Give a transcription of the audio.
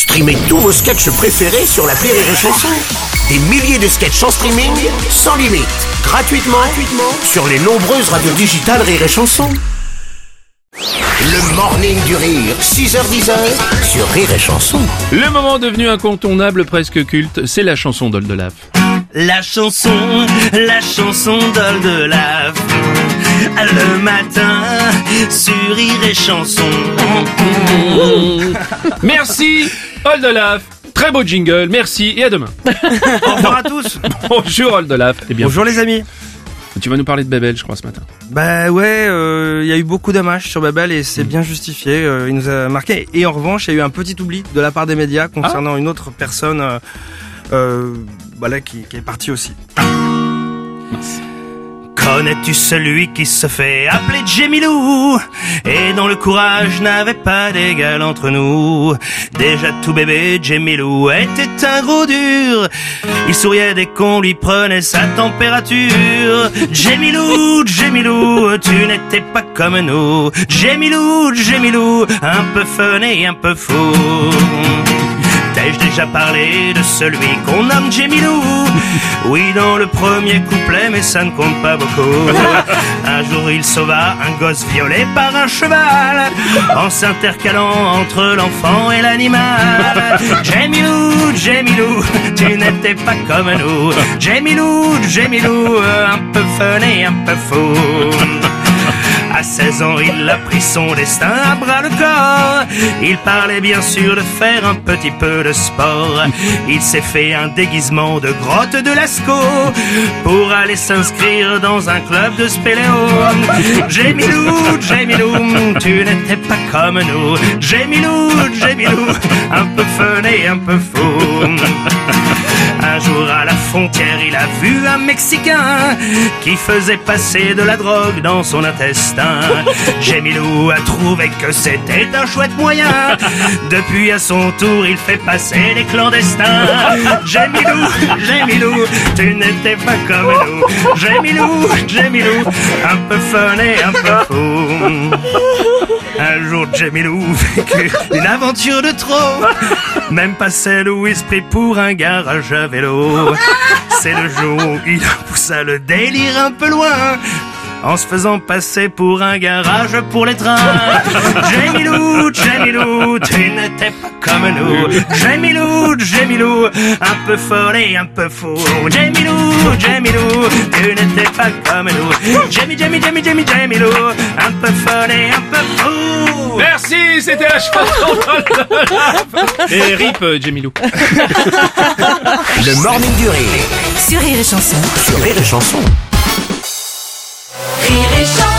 Streamez tous vos sketchs préférés sur la Rire et Chanson. Des milliers de sketchs en streaming, sans limite, gratuitement, gratuitement sur les nombreuses radios digitales Rire et Chanson. Le morning du rire, 6h10 sur Rire et Chanson. Le moment devenu incontournable, presque culte, c'est la chanson d'Oldelaf. La chanson, la chanson d'Oldelaf. Le matin, sur Rire et Chanson. Merci Oldelaf Très beau jingle, merci et à demain. Au revoir à tous. Bonjour Oldelaf. Et bien, Bonjour les amis. tu vas nous parler de Babel, je crois, ce matin. Bah ouais, euh, il y a eu beaucoup d'hommages sur Babel et c'est bien justifié. euh, il nous a marqué. Et en revanche, il y a eu un petit oubli de la part des médias concernant une autre personne, euh, euh, voilà, qui, qui est partie aussi. Connais-tu celui qui se fait appeler Jemilou Et dont le courage n'avait pas d'égal entre nous? Déjà tout bébé, Jemilou était un gros dur. Il souriait dès qu'on lui prenait sa température. Jemilou, Jemilou, tu n'étais pas comme nous. Jemilou, Jemilou, un peu fun et un peu fou T'ai-je déjà parlé de celui qu'on nomme Jemilou? Oui, dans le premier couplet, mais ça ne compte pas beaucoup. Un jour, il sauva un gosse violé par un cheval, en s'intercalant entre l'enfant et l'animal. Jemilou, Jemilou, tu n'étais pas comme nous. Jemilou, Jemilou, un peu fun et un peu fou. À 16 ans, il a pris son destin à bras le corps. Il parlait bien sûr de faire un petit peu de sport. Il s'est fait un déguisement de grotte de Lascaux pour aller s'inscrire dans un club de spéléo. Jémilou, Jémilou, tu n'étais pas comme nous. Jémilou, Jémilou, un peu fun et un peu fou. Frontière, il a vu un Mexicain qui faisait passer de la drogue dans son intestin. Jémilou a trouvé que c'était un chouette moyen. Depuis à son tour, il fait passer les clandestins. Jémilou, Jémilou, tu n'étais pas comme nous. Jémilou, Jémilou, un peu fun et un peu fou. Un jour, Jamilou vécut une aventure de trop. Même pas celle où il se prit pour un garage à vélo. C'est le jour où il poussa le délire un peu loin. En se faisant passer pour un garage pour les trains. Jamilou, Jamilou, tu n'étais pas comme nous. Jamilou, Jamilou, un peu folle et un peu fou. Jamilou, Jamilou, tu n'étais pas comme nous. Jamie, Jamie, Jamie, Jamie, Jamilou, peu folle et un peu fou. Merci, c'était la chanson Et rip euh, Jemilou. Le morning du rire Sur Rire et Chanson. sur Rire et Chanson. Rire et Chanson.